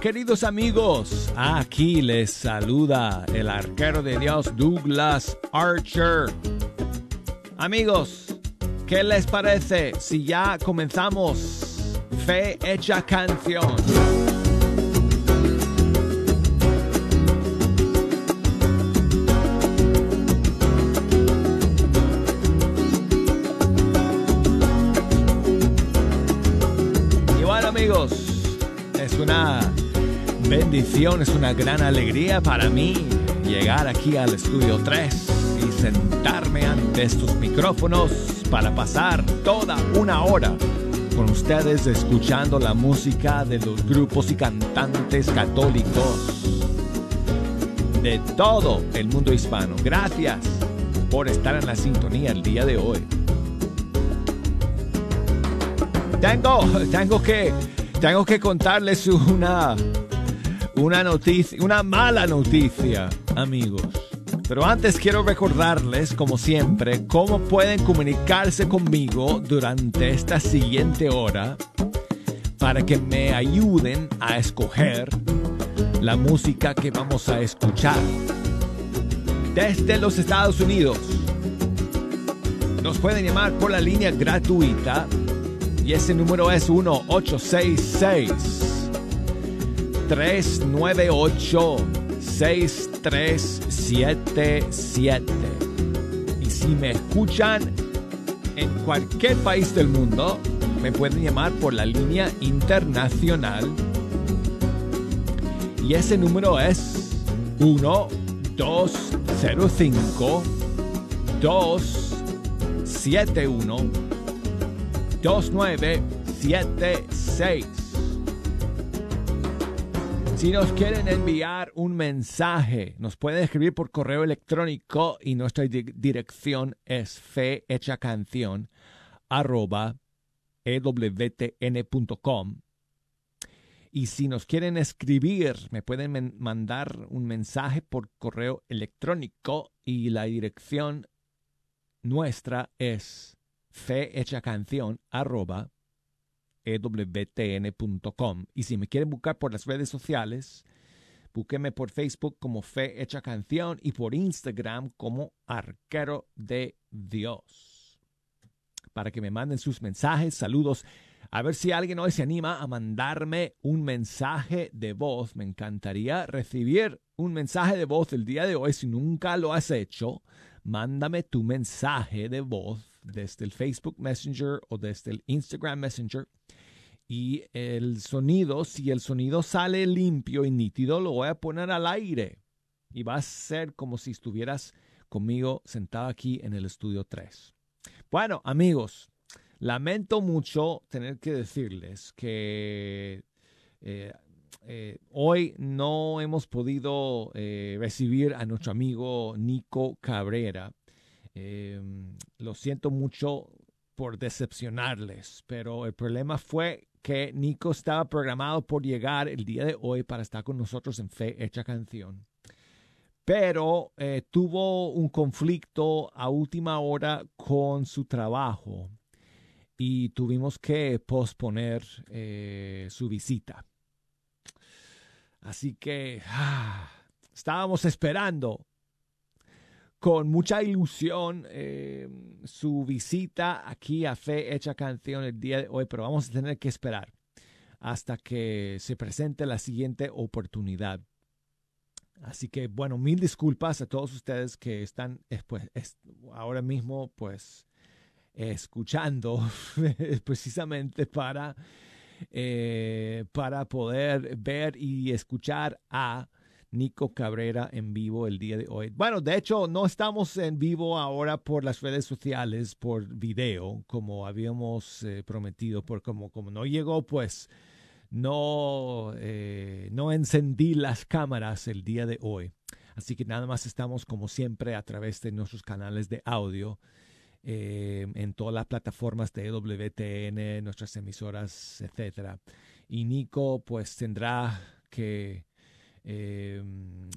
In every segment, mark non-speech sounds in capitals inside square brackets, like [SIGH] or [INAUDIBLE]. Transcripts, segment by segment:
Queridos amigos. Aquí les saluda el arquero de Dios Douglas Archer. Amigos, ¿qué les parece si ya comenzamos Fe Hecha Canción? Amigos, es una bendición, es una gran alegría para mí llegar aquí al estudio 3 y sentarme ante estos micrófonos para pasar toda una hora con ustedes escuchando la música de los grupos y cantantes católicos de todo el mundo hispano. Gracias por estar en la sintonía el día de hoy. Tengo, tengo que, tengo que contarles una, una noticia, una mala noticia, amigos. Pero antes quiero recordarles, como siempre, cómo pueden comunicarse conmigo durante esta siguiente hora para que me ayuden a escoger la música que vamos a escuchar. Desde los Estados Unidos, nos pueden llamar por la línea gratuita y ese número es 1-866 398 6377 Y si me escuchan en cualquier país del mundo, me pueden llamar por la línea internacional. Y ese número es 1-205 271 2976. Si nos quieren enviar un mensaje, nos pueden escribir por correo electrónico y nuestra di dirección es fehechacancion arroba ewtn.com. Y si nos quieren escribir, me pueden mandar un mensaje por correo electrónico y la dirección nuestra es fehechacancion arroba ewtn.com. Y si me quieren buscar por las redes sociales, búsqueme por Facebook como Fe Hecha Canción y por Instagram como Arquero de Dios. Para que me manden sus mensajes, saludos. A ver si alguien hoy se anima a mandarme un mensaje de voz. Me encantaría recibir un mensaje de voz el día de hoy. Si nunca lo has hecho, mándame tu mensaje de voz desde el Facebook Messenger o desde el Instagram Messenger. Y el sonido, si el sonido sale limpio y nítido, lo voy a poner al aire. Y va a ser como si estuvieras conmigo sentado aquí en el estudio 3. Bueno, amigos, lamento mucho tener que decirles que eh, eh, hoy no hemos podido eh, recibir a nuestro amigo Nico Cabrera. Lo siento mucho por decepcionarles, pero el problema fue que Nico estaba programado por llegar el día de hoy para estar con nosotros en Fe Hecha Canción. Pero eh, tuvo un conflicto a última hora con su trabajo y tuvimos que posponer eh, su visita. Así que ah, estábamos esperando con mucha ilusión eh, su visita aquí a Fe Hecha Canción el día de hoy, pero vamos a tener que esperar hasta que se presente la siguiente oportunidad. Así que bueno, mil disculpas a todos ustedes que están pues, ahora mismo pues escuchando [LAUGHS] precisamente para, eh, para poder ver y escuchar a Nico Cabrera en vivo el día de hoy. Bueno, de hecho, no estamos en vivo ahora por las redes sociales, por video, como habíamos eh, prometido, por como, como no llegó, pues no, eh, no encendí las cámaras el día de hoy. Así que nada más estamos como siempre a través de nuestros canales de audio. Eh, en todas las plataformas de WTN, nuestras emisoras, etcétera. Y Nico pues tendrá que eh,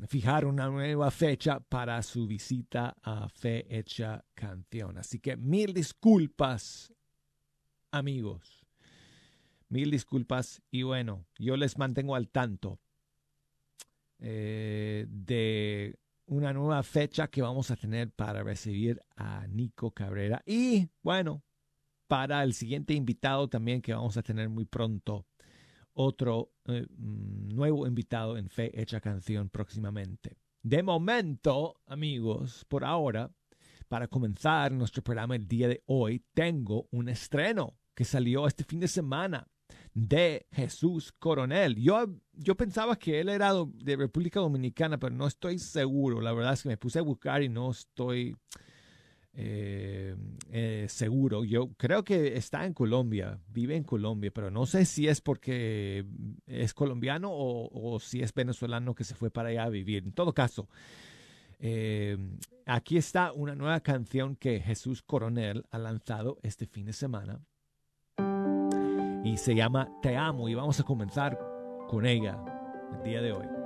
fijar una nueva fecha para su visita a Fe Hecha Canción. Así que mil disculpas, amigos. Mil disculpas y bueno, yo les mantengo al tanto eh, de una nueva fecha que vamos a tener para recibir a Nico Cabrera y bueno, para el siguiente invitado también que vamos a tener muy pronto otro eh, mm, nuevo invitado en Fe Hecha Canción próximamente. De momento, amigos, por ahora, para comenzar nuestro programa el día de hoy, tengo un estreno que salió este fin de semana de Jesús Coronel. Yo, yo pensaba que él era de República Dominicana, pero no estoy seguro. La verdad es que me puse a buscar y no estoy eh, eh, seguro. Yo creo que está en Colombia, vive en Colombia, pero no sé si es porque es colombiano o, si es venezolano que se fue para allá a vivir. En todo caso, eh, aquí está una nueva canción que Jesús Coronel ha lanzado este fin de semana y se llama Te amo y vamos a comenzar con ella el día de hoy.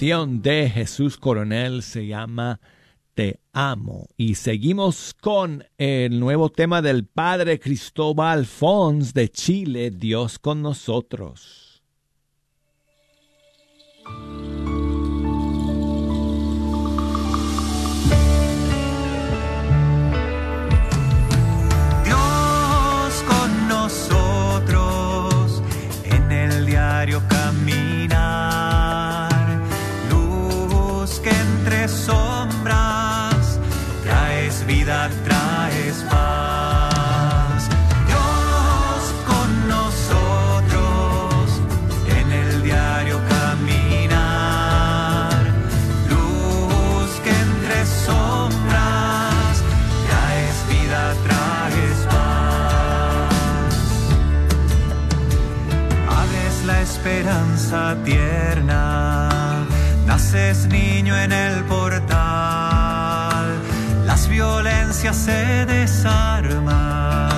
canción de Jesús Coronel se llama Te amo. Y seguimos con el nuevo tema del padre Cristóbal Fons de Chile, Dios con nosotros. Dios con nosotros en el diario. Vida, traes paz. Dios con nosotros en el diario caminar. Luz que entre sombras traes vida, traes paz. Abres la esperanza tierna, naces niño en el portal, se desarman,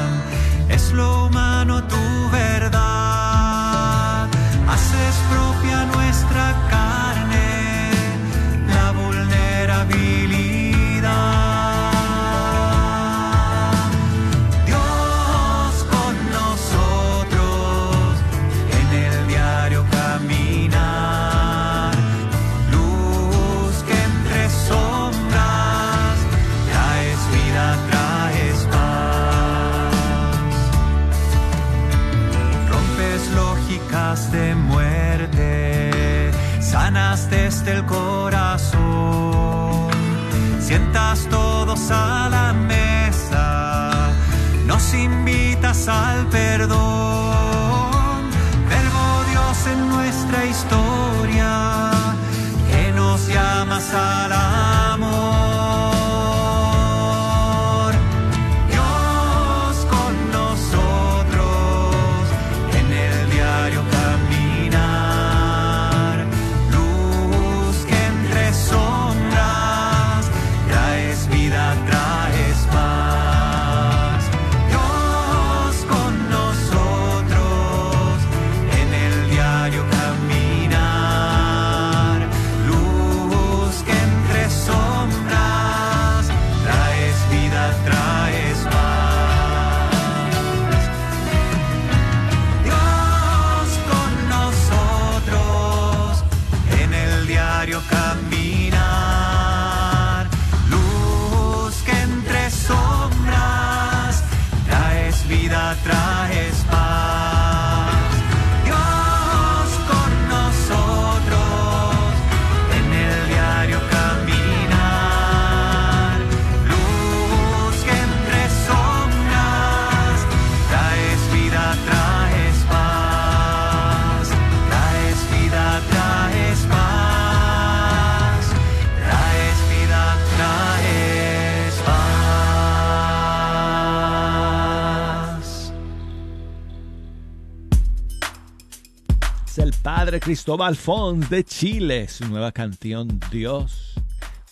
el padre Cristóbal Fons de Chile, su nueva canción Dios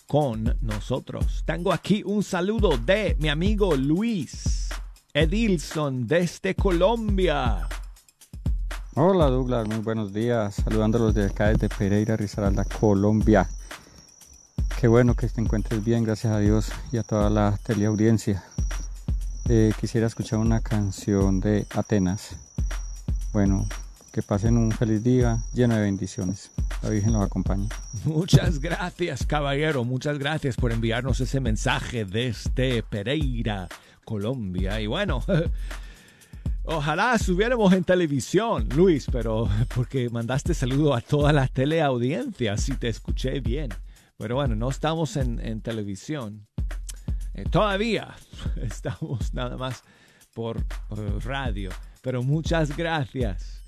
con nosotros. Tengo aquí un saludo de mi amigo Luis Edilson desde Colombia. Hola Douglas, muy buenos días. Saludándolos de acá desde Pereira, Risaralda, Colombia. Qué bueno que te encuentres bien, gracias a Dios y a toda la teleaudiencia. Eh, quisiera escuchar una canción de Atenas. Bueno, que pasen un feliz día lleno de bendiciones. La Virgen los acompañe. Muchas gracias, caballero. Muchas gracias por enviarnos ese mensaje desde Pereira, Colombia. Y bueno, [LAUGHS] ojalá estuviéramos en televisión, Luis, pero [LAUGHS] porque mandaste saludo a toda la teleaudiencia, si te escuché bien. Pero bueno, no estamos en, en televisión. Eh, todavía [LAUGHS] estamos nada más por radio. Pero muchas gracias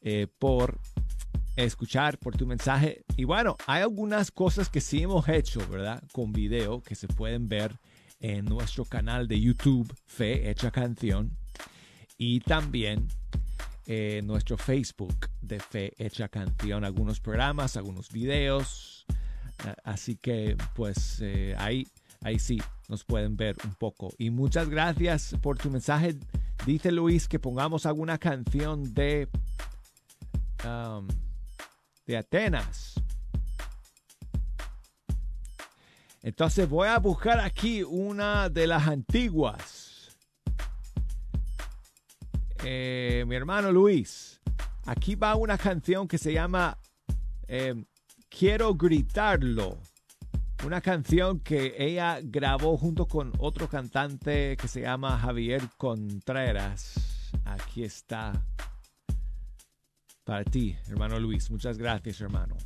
eh, por escuchar, por tu mensaje. Y bueno, hay algunas cosas que sí hemos hecho, ¿verdad? Con video que se pueden ver en nuestro canal de YouTube, Fe Hecha Canción. Y también en nuestro Facebook de Fe Hecha Canción. Algunos programas, algunos videos. Así que pues eh, ahí, ahí sí nos pueden ver un poco. Y muchas gracias por tu mensaje. Dice Luis que pongamos alguna canción de, um, de Atenas. Entonces voy a buscar aquí una de las antiguas. Eh, mi hermano Luis, aquí va una canción que se llama eh, Quiero gritarlo. Una canción que ella grabó junto con otro cantante que se llama Javier Contreras. Aquí está. Para ti, hermano Luis. Muchas gracias, hermano.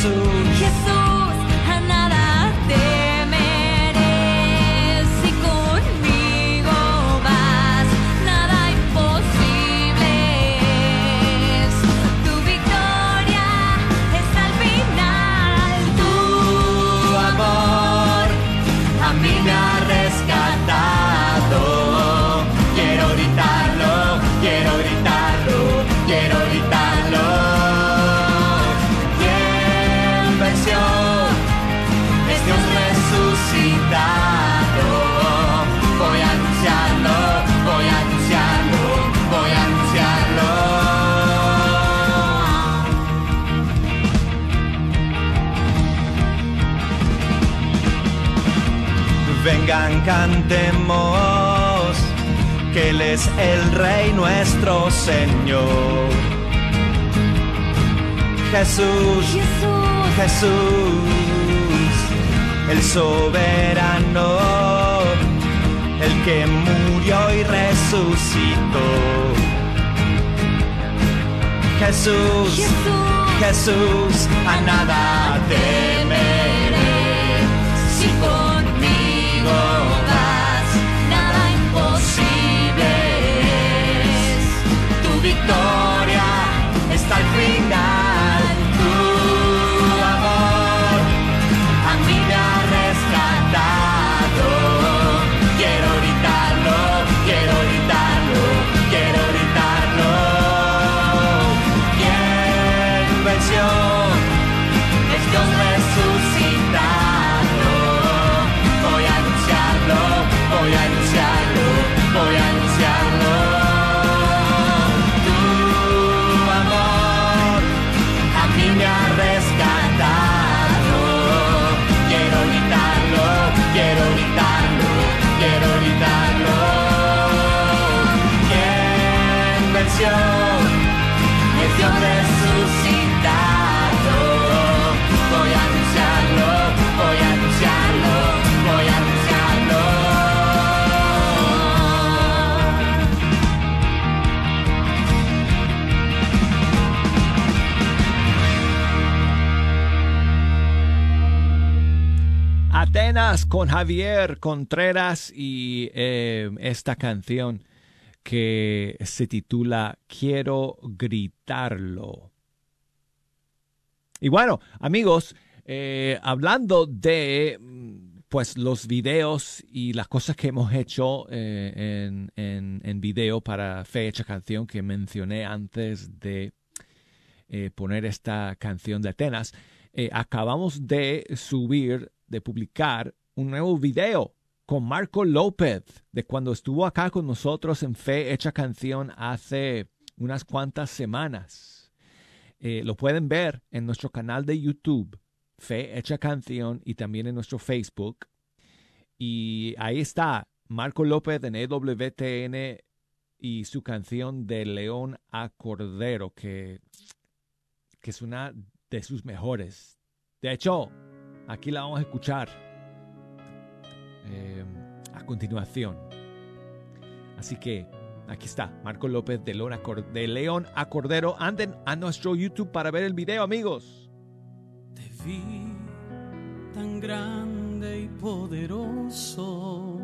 soon. Cantemos, que Él es el Rey nuestro Señor. Jesús, Jesús, Jesús, el soberano, el que murió y resucitó. Jesús, Jesús, Jesús, a nada. Victoria está al final. Con Javier Contreras y eh, esta canción que se titula Quiero gritarlo. Y bueno, amigos, eh, hablando de pues los videos y las cosas que hemos hecho eh, en, video para Fecha Canción que mencioné antes de poner esta canción de Atenas, acabamos de subir, de publicar un nuevo video con Marco López, de cuando estuvo acá con nosotros en Fe Hecha Canción hace unas cuantas semanas. Eh, lo pueden ver en nuestro canal de YouTube, Fe Hecha Canción, y también en nuestro Facebook. Y ahí está Marco López en EWTN y su canción de León a Cordero, que, que es una de sus mejores. De hecho, aquí la vamos a escuchar eh, a continuación. Así que aquí está, Marco López de de León a Cordero. Anden a nuestro YouTube para ver el video, amigos. Te vi tan grande y poderoso,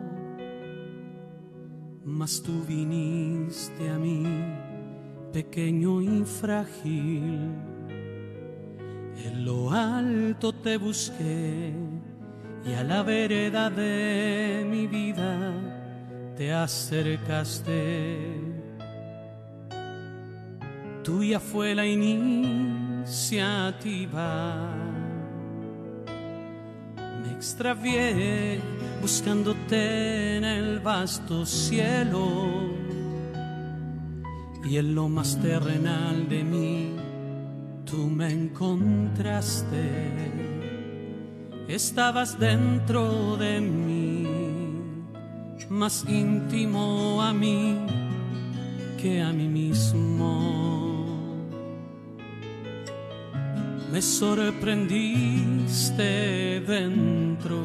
mas tú viniste a mí, pequeño y frágil. En lo alto te busqué y a la vereda de mi vida te acercaste. Tuya fue la iniciativa. Me extravié buscándote en el vasto cielo y en lo más terrenal de mí tú me encontraste. Estabas dentro de mí, más íntimo a mí que a mí mismo. Me sorprendiste dentro.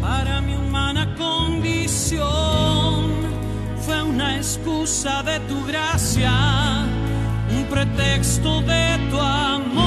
Para mi humana condición fue una excusa de tu gracia, un pretexto de tu amor.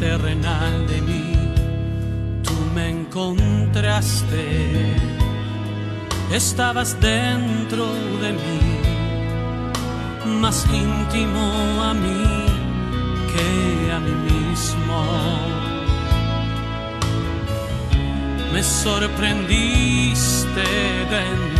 terrenal de mí, tú me encontraste, estabas dentro de mí, más íntimo a mí que a mí mismo. Me sorprendiste de mí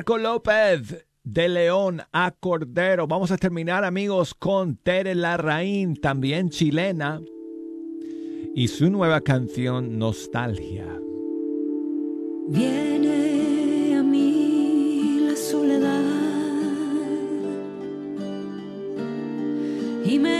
Marco López de León a Cordero. Vamos a terminar, amigos, con Tere Larraín, también chilena, y su nueva canción Nostalgia. Viene a mí la soledad y me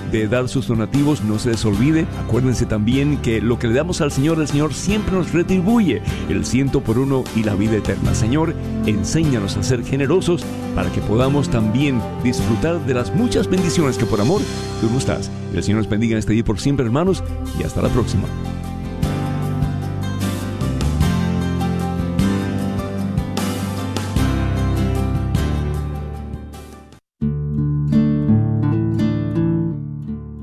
de dar sus donativos, no se les olvide. Acuérdense también que lo que le damos al Señor, el Señor siempre nos retribuye el ciento por uno y la vida eterna. Señor, enséñanos a ser generosos para que podamos también disfrutar de las muchas bendiciones que por amor tú nos das. El Señor nos bendiga en este día por siempre, hermanos, y hasta la próxima.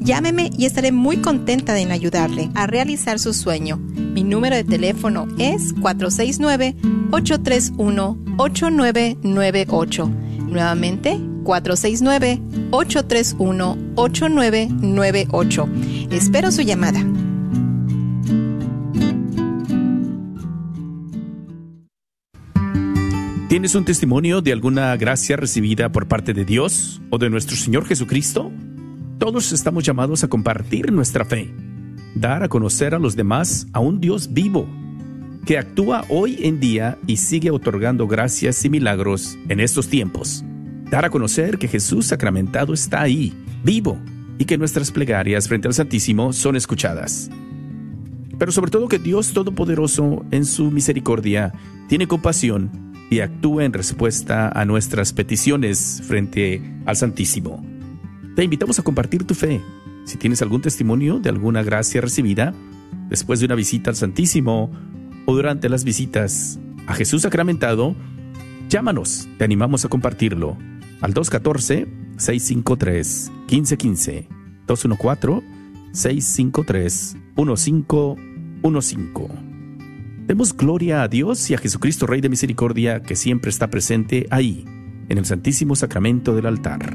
Llámeme y estaré muy contenta en ayudarle a realizar su sueño. Mi número de teléfono es 469-831-8998. Nuevamente, 469-831-8998. Espero su llamada. ¿Tienes un testimonio de alguna gracia recibida por parte de Dios o de nuestro Señor Jesucristo? Todos estamos llamados a compartir nuestra fe, dar a conocer a los demás a un Dios vivo, que actúa hoy en día y sigue otorgando gracias y milagros en estos tiempos. Dar a conocer que Jesús sacramentado está ahí, vivo, y que nuestras plegarias frente al Santísimo son escuchadas. Pero sobre todo que Dios Todopoderoso, en su misericordia, tiene compasión y actúa en respuesta a nuestras peticiones frente al Santísimo. Te invitamos a compartir tu fe. Si tienes algún testimonio de alguna gracia recibida, después de una visita al Santísimo o durante las visitas a Jesús sacramentado, llámanos, te animamos a compartirlo al 214-653-1515, 214-653-1515. Demos gloria a Dios y a Jesucristo Rey de Misericordia que siempre está presente ahí, en el Santísimo Sacramento del altar.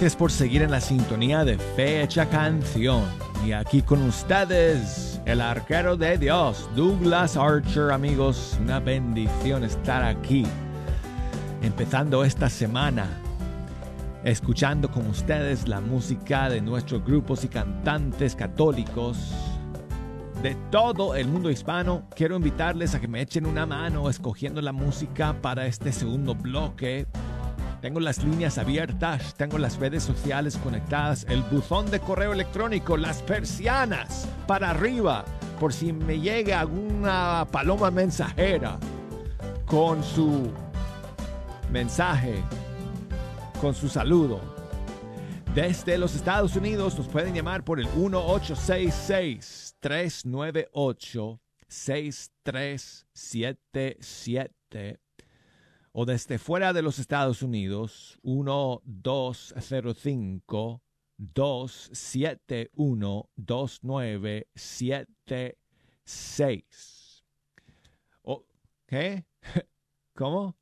Gracias por seguir en la sintonía de Fecha Canción. Y aquí con ustedes, el arquero de Dios, Douglas Archer, amigos. Una bendición estar aquí, empezando esta semana, escuchando con ustedes la música de nuestros grupos y cantantes católicos de todo el mundo hispano. Quiero invitarles a que me echen una mano escogiendo la música para este segundo bloque. Tengo las líneas abiertas, tengo las redes sociales conectadas, el buzón de correo electrónico, las persianas para arriba, por si me llega alguna paloma mensajera con su mensaje, con su saludo. Desde los Estados Unidos nos pueden llamar por el 1866-398-6377 o desde fuera de los Estados Unidos 1205 271 2976. ¿Qué? [LAUGHS] ¿Cómo?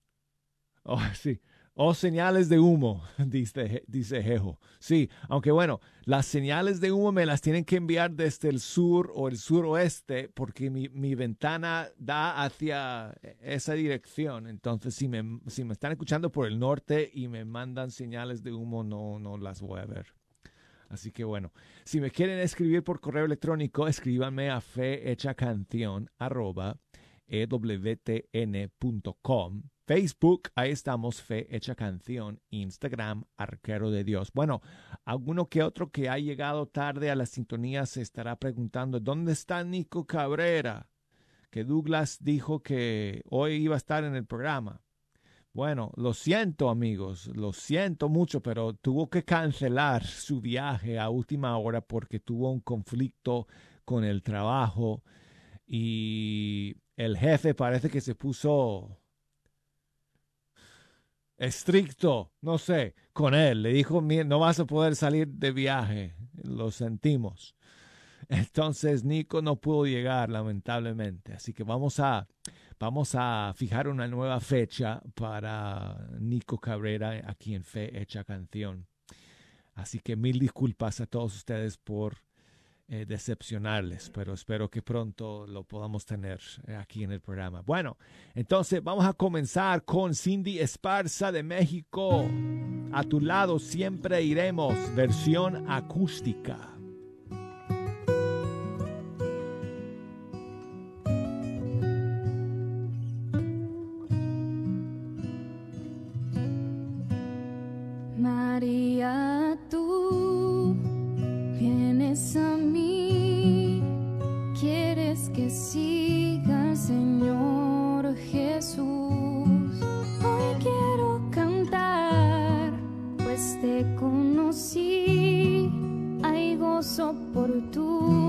Oh, sí. O señales de humo, [LAUGHS] dice, dice Jejo. Sí, aunque bueno, las señales de humo me las tienen que enviar desde el sur o el suroeste porque mi, mi ventana da hacia esa dirección. Entonces, si me, si me están escuchando por el norte y me mandan señales de humo, no, no las voy a ver. Así que bueno, si me quieren escribir por correo electrónico, escríbanme a fehechacanción arroba ewtn.com. Facebook, ahí estamos, Fe Hecha Canción. Instagram, Arquero de Dios. Bueno, alguno que otro que ha llegado tarde a la sintonía se estará preguntando, ¿dónde está Nico Cabrera? Que Douglas dijo que hoy iba a estar en el programa. Bueno, lo siento amigos, lo siento mucho, pero tuvo que cancelar su viaje a última hora porque tuvo un conflicto con el trabajo y el jefe parece que se puso estricto, no sé, con él. Le dijo, no vas a poder salir de viaje, lo sentimos. Entonces Nico no pudo llegar, lamentablemente. Así que vamos a, vamos a fijar una nueva fecha para Nico Cabrera aquí en Fe Hecha Canción. Así que mil disculpas a todos ustedes por eh, decepcionarles, pero espero que pronto lo podamos tener eh, aquí en el programa. Bueno, entonces vamos a comenzar con Cindy Esparza de México. A tu lado siempre iremos, versión acústica. Te conocí, hay gozo por tu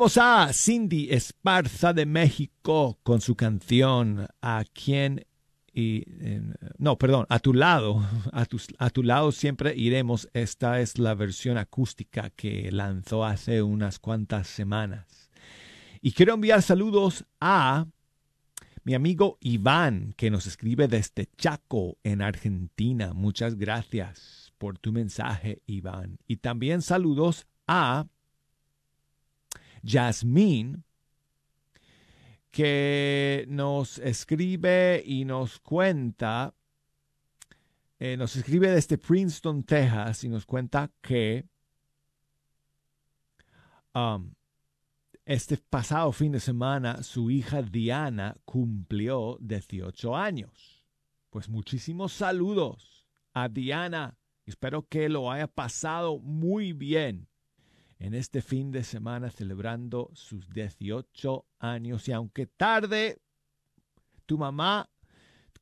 A Cindy Esparza de México con su canción A quién y eh, no, perdón, a tu lado, a a tu lado siempre iremos. Esta es la versión acústica que lanzó hace unas cuantas semanas. Y quiero enviar saludos a mi amigo Iván, que nos escribe desde Chaco, en Argentina. Muchas gracias por tu mensaje, Iván. Y también saludos a Jasmine, que nos escribe y nos cuenta, eh, nos escribe desde Princeton, Texas, y nos cuenta que um, este pasado fin de semana su hija Diana cumplió 18 años. Pues muchísimos saludos a Diana. Espero que lo haya pasado muy bien en este fin de semana celebrando sus 18 años. Y aunque tarde, tu mamá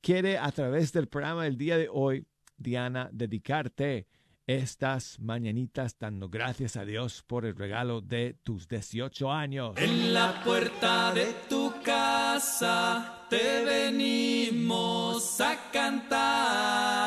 quiere a través del programa del día de hoy, Diana, dedicarte estas mañanitas dando gracias a Dios por el regalo de tus 18 años. En la puerta de tu casa te venimos a cantar.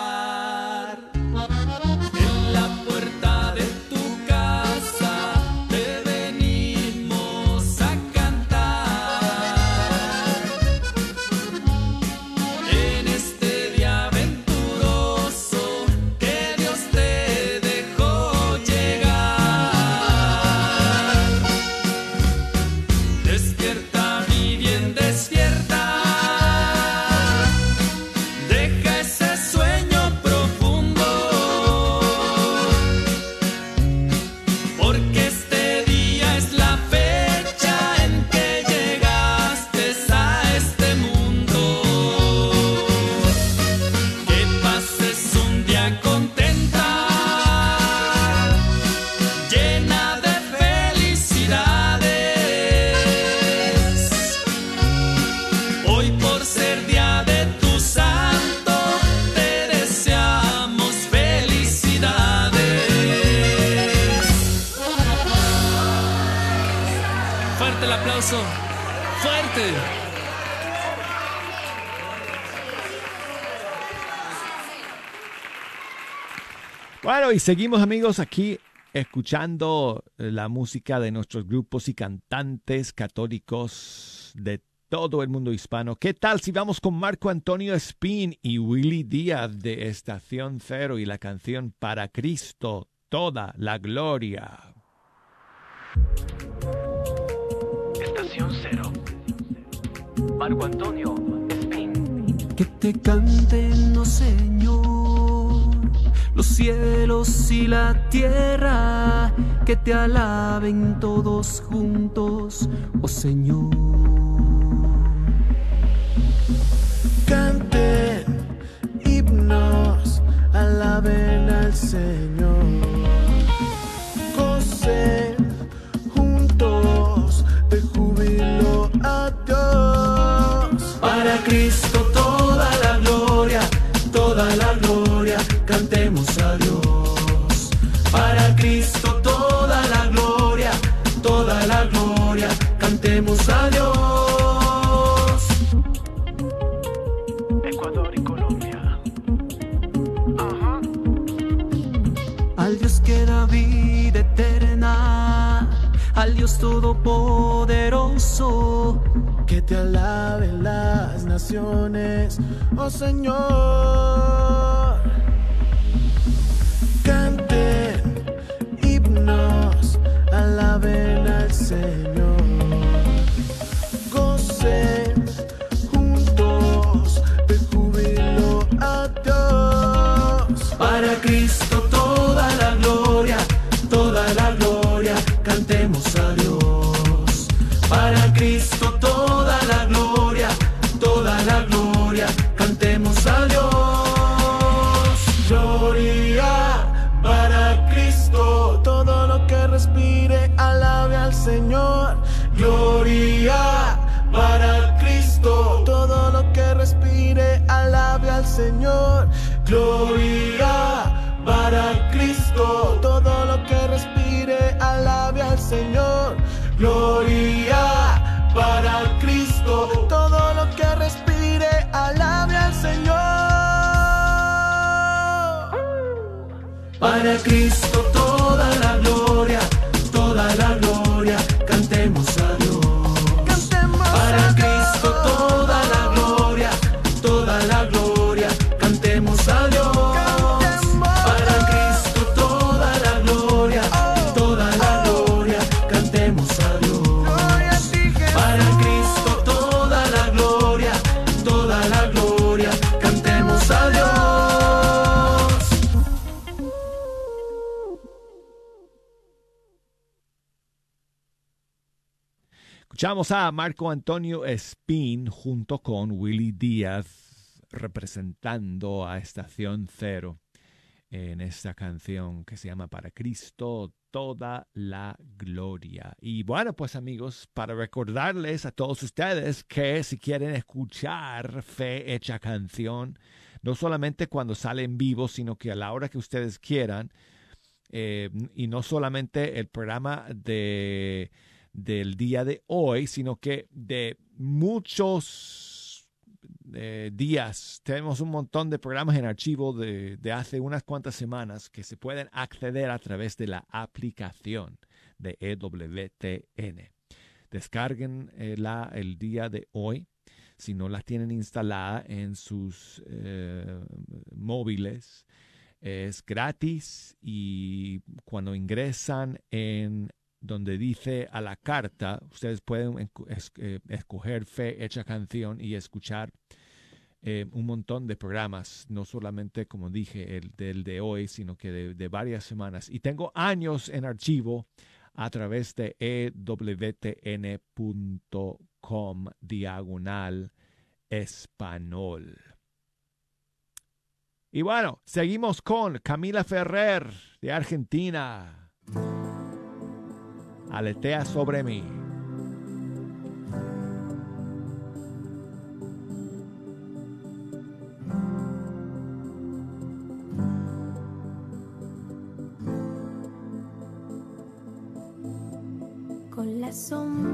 Bueno, y seguimos amigos aquí escuchando la música de nuestros grupos y cantantes católicos de todo el mundo hispano. ¿Qué tal si vamos con Marco Antonio Spin y Willy Díaz de Estación Cero y la canción Para Cristo, toda la gloria? Estación Cero. Marco Antonio Spin. Que te canten, oh Señor, cielos y la tierra, que te alaben todos juntos, oh Señor. Canten himnos, alaben al Señor. Gocen Dios todopoderoso, Que te alaben las naciones, oh Señor. Canten himnos, alaben al Señor. A Marco Antonio Espín junto con Willy Díaz representando a Estación Cero en esta canción que se llama Para Cristo toda la gloria. Y bueno, pues amigos, para recordarles a todos ustedes que si quieren escuchar Fe Hecha Canción, no solamente cuando sale en vivo, sino que a la hora que ustedes quieran, eh, y no solamente el programa de del día de hoy, sino que de muchos eh, días. Tenemos un montón de programas en archivo de, de, hace unas cuantas semanas que se pueden acceder a través de la aplicación de EWTN. Descarguen eh, el día de hoy. Si no la tienen instalada en sus eh, móviles, es gratis y cuando ingresan en donde dice a la carta, ustedes pueden eh, escoger fe hecha canción y escuchar eh, un montón de programas, no solamente como dije el del de hoy, sino que de, de, varias semanas. Y tengo años en archivo a través de ewtn.com diagonal español. Y bueno, seguimos con Camila Ferrer de Argentina. Aletea sobre mí. Con la sombra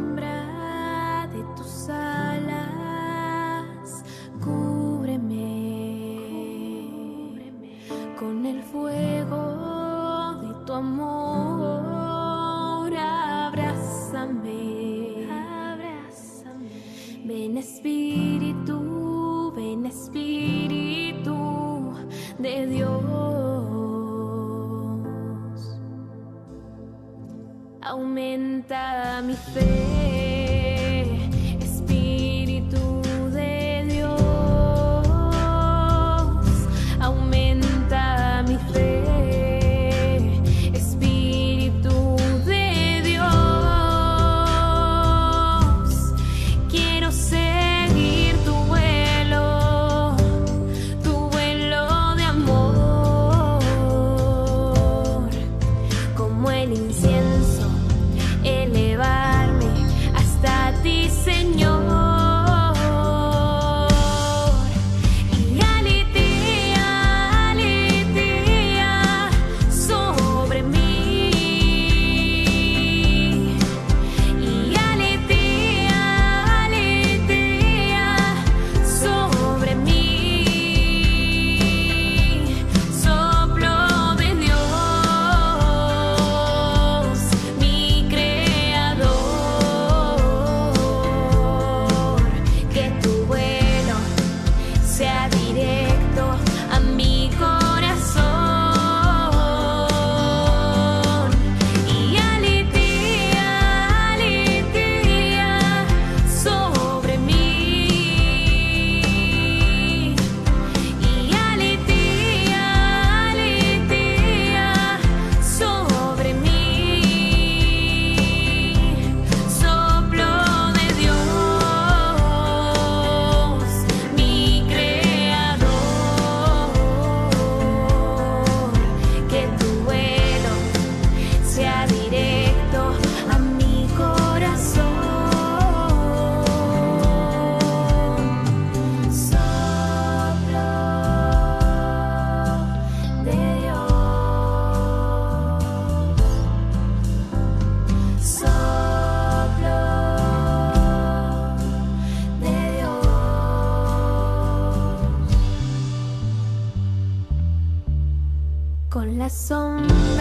corazón.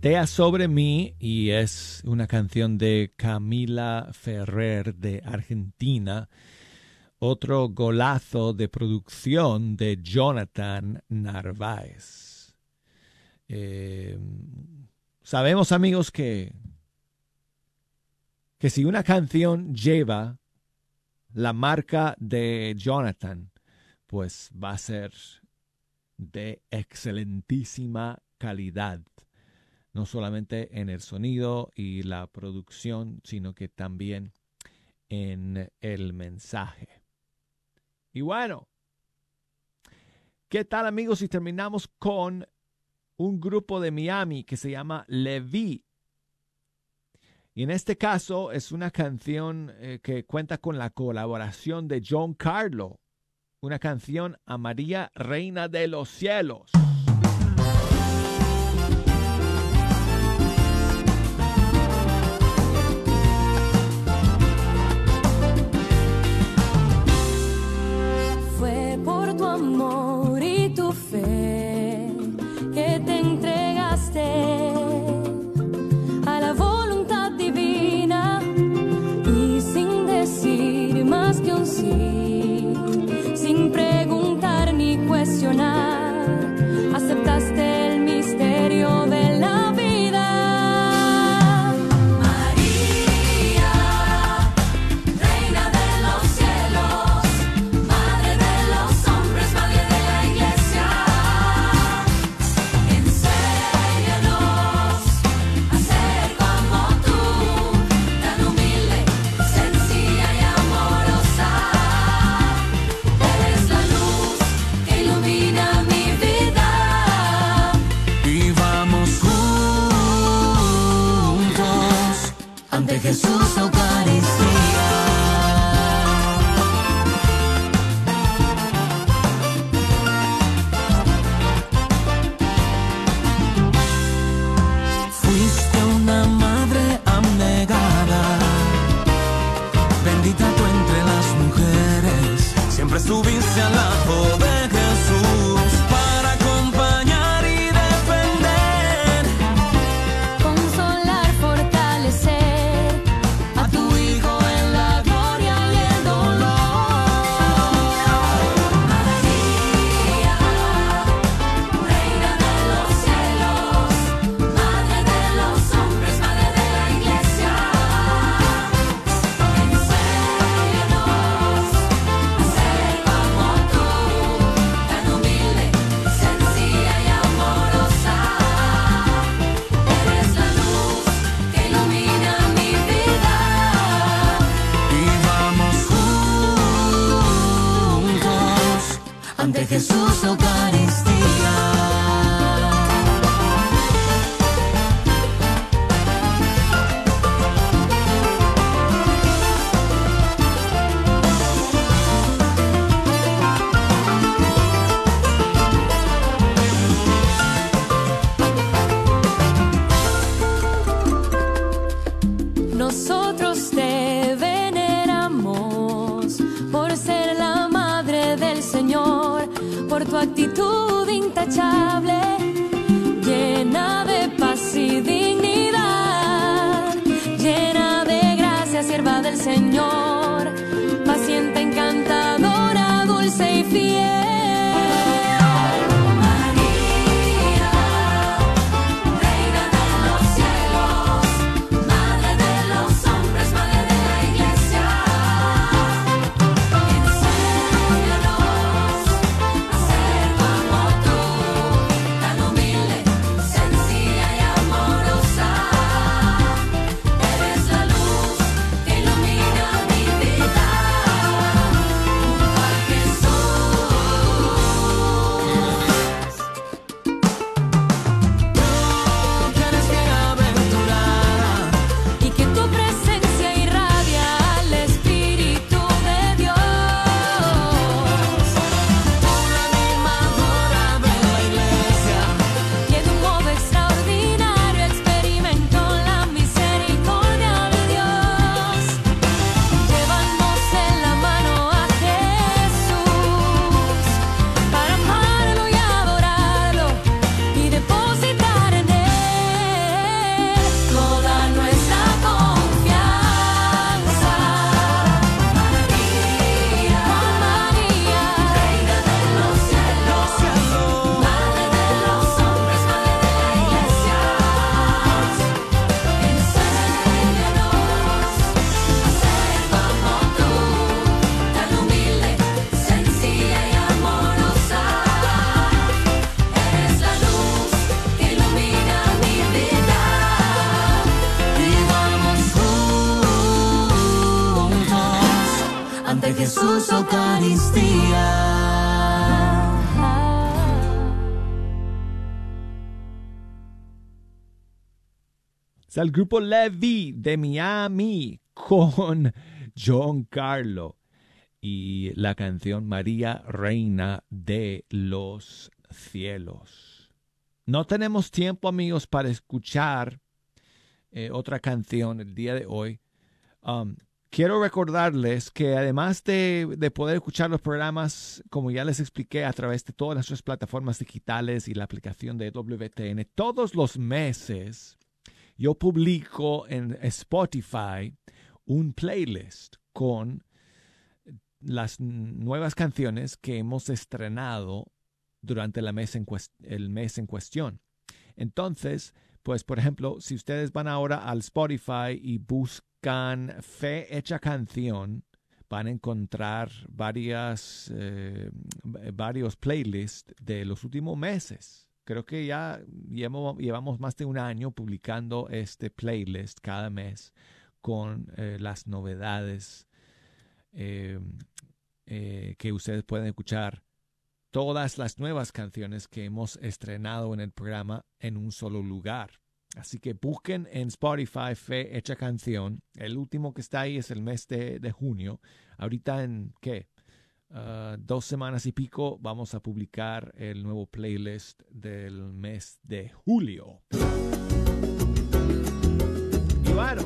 Sobre mí y es una canción de Camila Ferrer de Argentina. Otro golazo de producción de Jonathan Narváez. Em, sabemos amigos que, que si una canción lleva la marca de Jonathan, pues va a ser de excelentísima calidad no solamente en el sonido y la producción, sino que también en el mensaje. Y bueno, ¿qué tal amigos si terminamos con un grupo de Miami que se llama Levi? Y en este caso es una canción eh, que cuenta con la colaboración de John Carlo, una canción a María Reina de los Cielos. El grupo Levi de Miami con John Carlo y la canción María Reina de los Cielos. No tenemos tiempo, amigos, para escuchar eh, otra canción el día de hoy. Um, quiero recordarles que además de, de, poder escuchar los programas, como ya les expliqué, a través de todas nuestras plataformas digitales y la aplicación de WTN, todos los meses yo publico en Spotify un playlist con las nuevas canciones que hemos estrenado durante el mes en cuestión. Entonces, pues por ejemplo, si ustedes van ahora al Spotify y buscan Fe Hecha Canción, van a encontrar varias, eh, varios playlists de los últimos meses creo que ya llevamos, más de un año publicando este playlist cada mes con eh, las novedades eh, eh, que ustedes pueden escuchar. Todas las nuevas canciones que hemos estrenado en el programa en un solo lugar. Así que busquen en Spotify Fe Hecha Canción. El último que está ahí es el mes de, de junio. Ahorita en, ¿qué? Ah, dos semanas y pico vamos a publicar el nuevo playlist del mes de julio. Y bueno,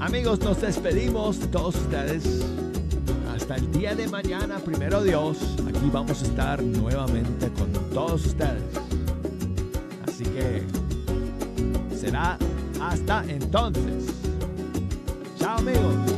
amigos, nos despedimos de todos ustedes. Hasta el día de mañana, primero Dios, aquí vamos a estar nuevamente con todos ustedes. Así que será hasta entonces. Chao amigos.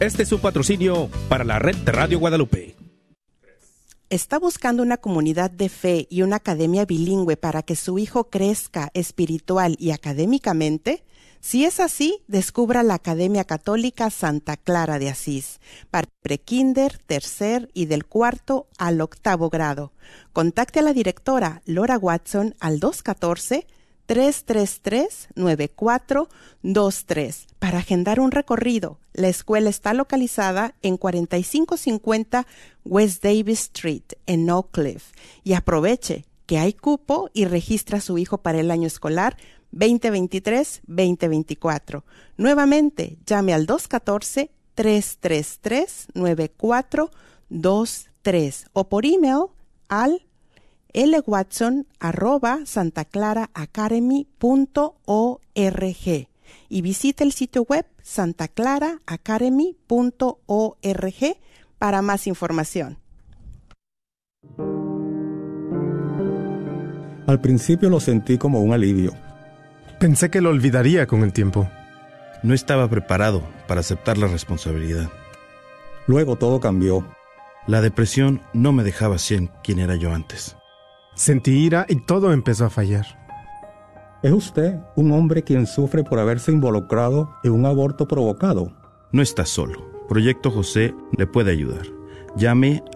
Este es un patrocinio para la red de Radio Guadalupe. ¿Está buscando una comunidad de fe y una academia bilingüe para que su hijo crezca espiritual y académicamente? Si es así, descubra la Academia Católica Santa Clara de Asís, para prekinder, tercer y del cuarto al octavo grado. Contacte a la directora Laura Watson al 214 333-9423 para agendar un recorrido. La escuela está localizada en 4550 West Davis Street, en Oak Cliff. Y aproveche que hay cupo y registra a su hijo para el año escolar 2023-2024. Nuevamente, llame al 214-333-9423 o por email al lwatson arroba santaclaraacademy.org y visite el sitio web santaclaraacademy.org para más información. Al principio lo sentí como un alivio. Pensé que lo olvidaría con el tiempo. No estaba preparado para aceptar la responsabilidad. Luego todo cambió. La depresión no me dejaba ser quien era yo antes. Sentí ira y todo empezó a fallar. ¿Es usted un hombre quien sufre por haberse involucrado en un aborto provocado? No está solo. Proyecto José le puede ayudar. Llame